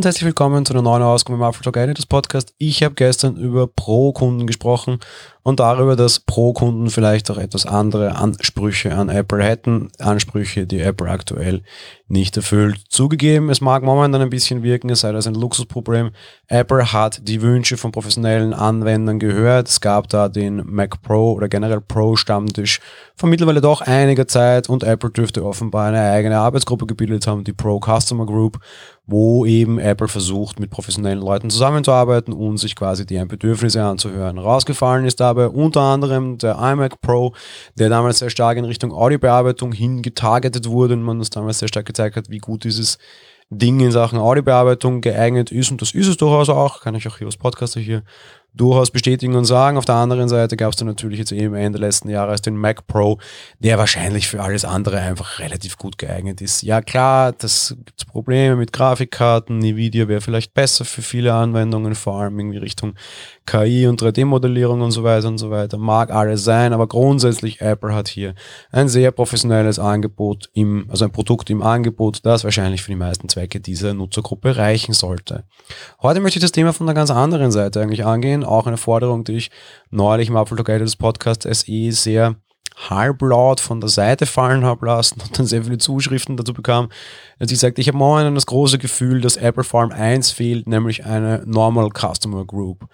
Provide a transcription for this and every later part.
und herzlich willkommen zu einer neuen Ausgabe im Apple Talk Editors Podcast. Ich habe gestern über Pro-Kunden gesprochen und darüber, dass Pro-Kunden vielleicht auch etwas andere Ansprüche an Apple hätten. Ansprüche, die Apple aktuell nicht erfüllt. Zugegeben, es mag momentan ein bisschen wirken, es sei das ein Luxusproblem. Apple hat die Wünsche von professionellen Anwendern gehört. Es gab da den Mac Pro oder generell Pro Stammtisch vor mittlerweile doch einiger Zeit und Apple dürfte offenbar eine eigene Arbeitsgruppe gebildet haben, die Pro Customer Group, wo eben Apple versucht, mit professionellen Leuten zusammenzuarbeiten und sich quasi deren Bedürfnisse anzuhören. Rausgefallen ist dabei unter anderem der iMac Pro, der damals sehr stark in Richtung Audiobearbeitung hingetargetet wurde und man uns damals sehr stark gezeigt hat, wie gut dieses Ding in Sachen Audiobearbeitung geeignet ist. Und das ist es durchaus auch, kann ich auch hier als Podcaster hier durchaus bestätigen und sagen. Auf der anderen Seite gab es dann natürlich jetzt eben Ende letzten Jahres den Mac Pro, der wahrscheinlich für alles andere einfach relativ gut geeignet ist. Ja klar, das gibt Probleme mit Grafikkarten, Nvidia wäre vielleicht besser für viele Anwendungen, vor allem in Richtung KI und 3D-Modellierung und so weiter und so weiter. Mag alles sein, aber grundsätzlich Apple hat hier ein sehr professionelles Angebot im, also ein Produkt im Angebot, das wahrscheinlich für die meisten Zwecke dieser Nutzergruppe reichen sollte. Heute möchte ich das Thema von einer ganz anderen Seite eigentlich angehen sein. Auch eine Forderung, die ich neulich im Apple des Podcast SE sehr halblaut von der Seite fallen habe lassen und dann sehr viele Zuschriften dazu bekam. Sie sagt, ich habe momentan das große Gefühl, dass Apple Farm 1 fehlt, nämlich eine Normal Customer Group.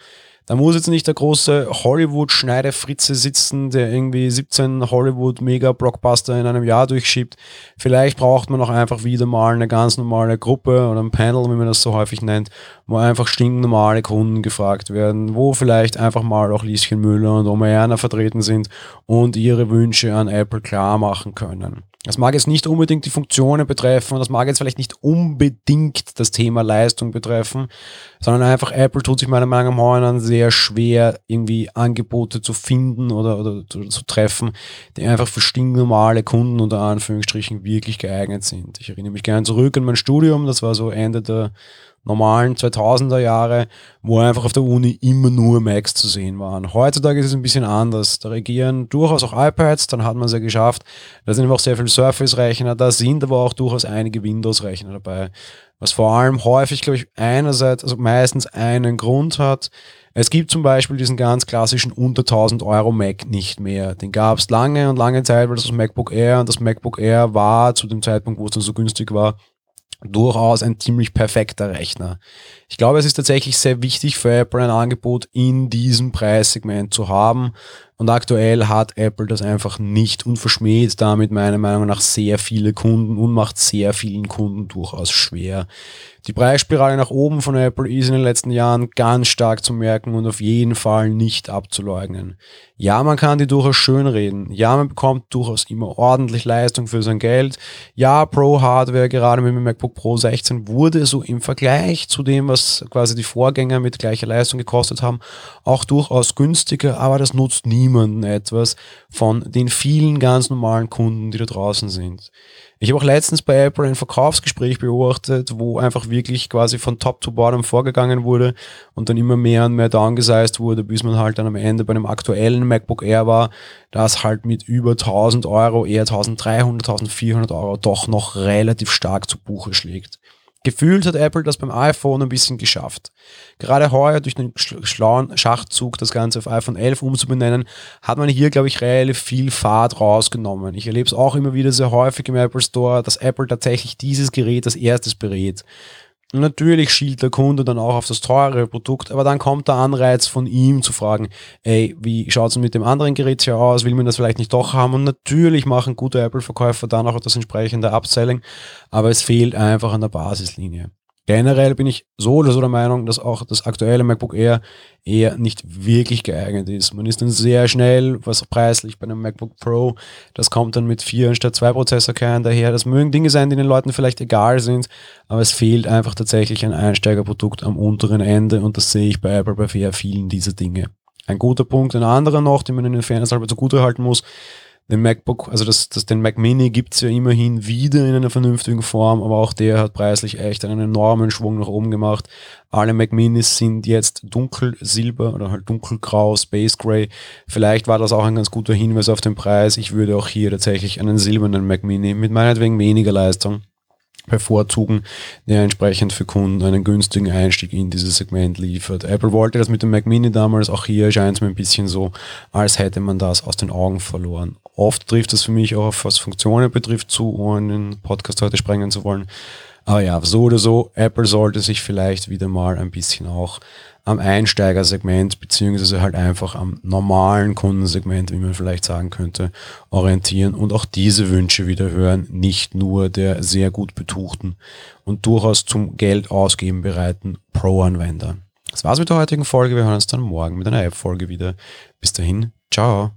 Da muss jetzt nicht der große Hollywood-Schneidefritze sitzen, der irgendwie 17 Hollywood-Mega-Blockbuster in einem Jahr durchschiebt. Vielleicht braucht man auch einfach wieder mal eine ganz normale Gruppe oder ein Panel, wie man das so häufig nennt, wo einfach stinknormale Kunden gefragt werden, wo vielleicht einfach mal auch Lieschen Müller und Oma Erna vertreten sind und ihre Wünsche an Apple klar machen können. Das mag jetzt nicht unbedingt die Funktionen betreffen, das mag jetzt vielleicht nicht unbedingt das Thema Leistung betreffen, sondern einfach Apple tut sich meiner Meinung nach momentan sehr schwer, irgendwie Angebote zu finden oder, oder zu, zu, treffen, die einfach für stinknormale Kunden unter Anführungsstrichen wirklich geeignet sind. Ich erinnere mich gerne zurück an mein Studium, das war so Ende der normalen 2000er Jahre, wo einfach auf der Uni immer nur Macs zu sehen waren. Heutzutage ist es ein bisschen anders. Da regieren durchaus auch iPads, dann hat man es ja geschafft. Da sind auch sehr viele Surface-Rechner, da sind aber auch durchaus einige Windows-Rechner dabei. Was vor allem häufig, glaube ich, einerseits, also meistens einen Grund hat. Es gibt zum Beispiel diesen ganz klassischen unter 1000 Euro Mac nicht mehr. Den gab es lange und lange Zeit, weil das das MacBook Air und das MacBook Air war zu dem Zeitpunkt, wo es dann so günstig war, durchaus ein ziemlich perfekter Rechner. Ich glaube, es ist tatsächlich sehr wichtig für Apple ein Angebot in diesem Preissegment zu haben. Und aktuell hat Apple das einfach nicht und verschmäht damit meiner Meinung nach sehr viele Kunden und macht sehr vielen Kunden durchaus schwer. Die Preisspirale nach oben von Apple ist in den letzten Jahren ganz stark zu merken und auf jeden Fall nicht abzuleugnen. Ja, man kann die durchaus schönreden. Ja, man bekommt durchaus immer ordentlich Leistung für sein Geld. Ja, Pro Hardware, gerade mit dem MacBook Pro 16, wurde so im Vergleich zu dem, was quasi die Vorgänger mit gleicher Leistung gekostet haben, auch durchaus günstiger, aber das nutzt niemanden etwas von den vielen ganz normalen Kunden, die da draußen sind. Ich habe auch letztens bei Apple ein Verkaufsgespräch beobachtet, wo einfach wirklich quasi von Top to Bottom vorgegangen wurde und dann immer mehr und mehr downgesized wurde, bis man halt dann am Ende bei einem aktuellen MacBook Air war, das halt mit über 1000 Euro, eher 1300, 1400 Euro doch noch relativ stark zu Buche schlägt. Gefühlt hat Apple das beim iPhone ein bisschen geschafft. Gerade heuer durch den schlauen Schachzug, das Ganze auf iPhone 11 umzubenennen, hat man hier, glaube ich, relativ viel Fahrt rausgenommen. Ich erlebe es auch immer wieder sehr häufig im Apple Store, dass Apple tatsächlich dieses Gerät als erstes berät. Natürlich schielt der Kunde dann auch auf das teure Produkt, aber dann kommt der Anreiz von ihm zu fragen, ey, wie schaut es mit dem anderen Gerät hier aus? Will man das vielleicht nicht doch haben? Und natürlich machen gute Apple-Verkäufer dann auch das entsprechende Upselling, aber es fehlt einfach an der Basislinie. Generell bin ich so oder so der Meinung, dass auch das aktuelle MacBook Air eher nicht wirklich geeignet ist. Man ist dann sehr schnell, was preislich bei einem MacBook Pro, das kommt dann mit vier anstatt zwei Prozessorkernen daher. Das mögen Dinge sein, die den Leuten vielleicht egal sind, aber es fehlt einfach tatsächlich ein Einsteigerprodukt am unteren Ende und das sehe ich bei Apple bei vielen dieser Dinge. Ein guter Punkt, ein anderer noch, den man in den Fairness halber zugute halten muss, den MacBook, also das, das, den Mac Mini gibt's ja immerhin wieder in einer vernünftigen Form, aber auch der hat preislich echt einen enormen Schwung nach oben gemacht. Alle Mac Minis sind jetzt dunkelsilber oder halt dunkelgrau, Space Gray. Vielleicht war das auch ein ganz guter Hinweis auf den Preis. Ich würde auch hier tatsächlich einen silbernen Mac Mini mit meinetwegen weniger Leistung bevorzugen, der entsprechend für Kunden einen günstigen Einstieg in dieses Segment liefert. Apple wollte das mit dem Mac Mini damals, auch hier scheint es mir ein bisschen so, als hätte man das aus den Augen verloren. Oft trifft das für mich auch, was Funktionen betrifft, zu, ohne den Podcast heute sprengen zu wollen. Aber ja, so oder so, Apple sollte sich vielleicht wieder mal ein bisschen auch am Einsteigersegment beziehungsweise halt einfach am normalen Kundensegment, wie man vielleicht sagen könnte, orientieren und auch diese Wünsche wieder hören, nicht nur der sehr gut betuchten und durchaus zum Geld ausgeben bereiten Pro-Anwender. Das war's mit der heutigen Folge. Wir hören uns dann morgen mit einer App-Folge wieder. Bis dahin, ciao.